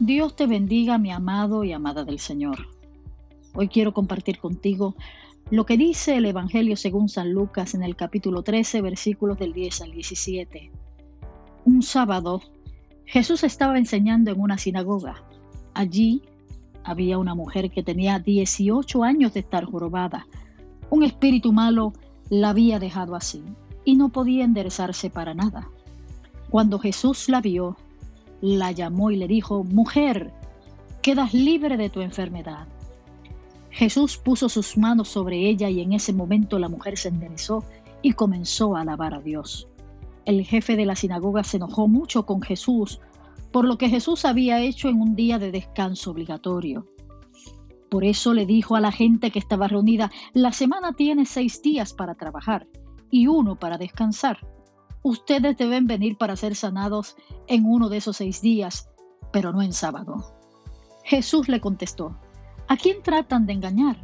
Dios te bendiga, mi amado y amada del Señor. Hoy quiero compartir contigo lo que dice el Evangelio según San Lucas en el capítulo 13, versículos del 10 al 17. Un sábado, Jesús estaba enseñando en una sinagoga. Allí había una mujer que tenía 18 años de estar jorobada. Un espíritu malo la había dejado así y no podía enderezarse para nada. Cuando Jesús la vio, la llamó y le dijo, Mujer, quedas libre de tu enfermedad. Jesús puso sus manos sobre ella y en ese momento la mujer se enderezó y comenzó a alabar a Dios. El jefe de la sinagoga se enojó mucho con Jesús por lo que Jesús había hecho en un día de descanso obligatorio. Por eso le dijo a la gente que estaba reunida, la semana tiene seis días para trabajar y uno para descansar. Ustedes deben venir para ser sanados en uno de esos seis días, pero no en sábado. Jesús le contestó, ¿a quién tratan de engañar?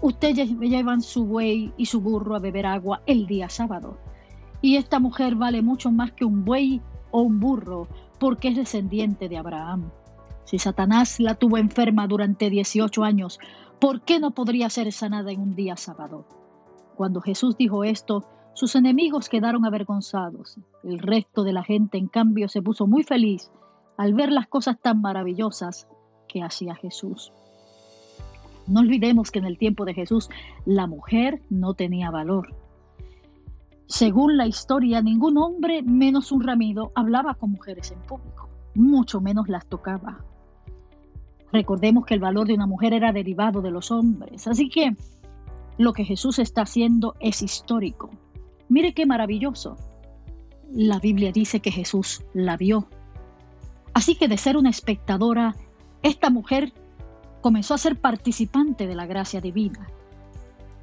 Ustedes llevan su buey y su burro a beber agua el día sábado, y esta mujer vale mucho más que un buey o un burro, porque es descendiente de Abraham. Si Satanás la tuvo enferma durante 18 años, ¿por qué no podría ser sanada en un día sábado? Cuando Jesús dijo esto, sus enemigos quedaron avergonzados. El resto de la gente, en cambio, se puso muy feliz al ver las cosas tan maravillosas que hacía Jesús. No olvidemos que en el tiempo de Jesús la mujer no tenía valor. Según la historia, ningún hombre, menos un ramido, hablaba con mujeres en público, mucho menos las tocaba. Recordemos que el valor de una mujer era derivado de los hombres, así que lo que Jesús está haciendo es histórico. Mire qué maravilloso. La Biblia dice que Jesús la vio. Así que de ser una espectadora, esta mujer comenzó a ser participante de la gracia divina.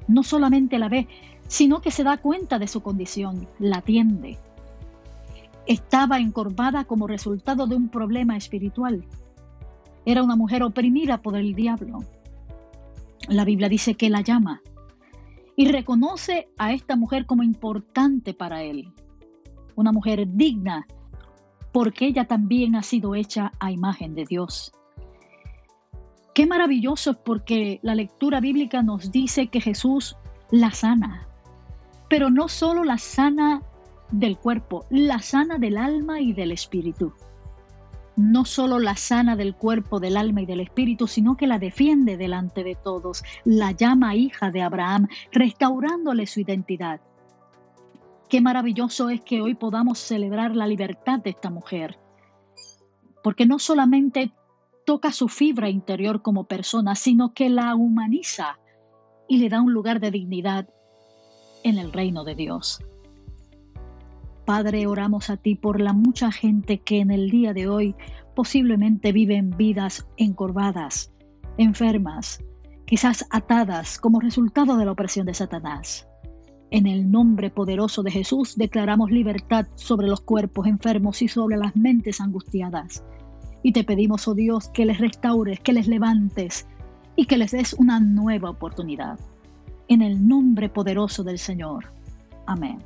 No solamente la ve, sino que se da cuenta de su condición, la atiende. Estaba encorvada como resultado de un problema espiritual. Era una mujer oprimida por el diablo. La Biblia dice que la llama y reconoce a esta mujer como importante para él, una mujer digna, porque ella también ha sido hecha a imagen de Dios. Qué maravilloso porque la lectura bíblica nos dice que Jesús la sana, pero no solo la sana del cuerpo, la sana del alma y del espíritu no solo la sana del cuerpo, del alma y del espíritu, sino que la defiende delante de todos, la llama hija de Abraham, restaurándole su identidad. Qué maravilloso es que hoy podamos celebrar la libertad de esta mujer, porque no solamente toca su fibra interior como persona, sino que la humaniza y le da un lugar de dignidad en el reino de Dios. Padre, oramos a ti por la mucha gente que en el día de hoy posiblemente viven vidas encorvadas, enfermas, quizás atadas como resultado de la opresión de Satanás. En el nombre poderoso de Jesús declaramos libertad sobre los cuerpos enfermos y sobre las mentes angustiadas. Y te pedimos, oh Dios, que les restaures, que les levantes y que les des una nueva oportunidad. En el nombre poderoso del Señor. Amén.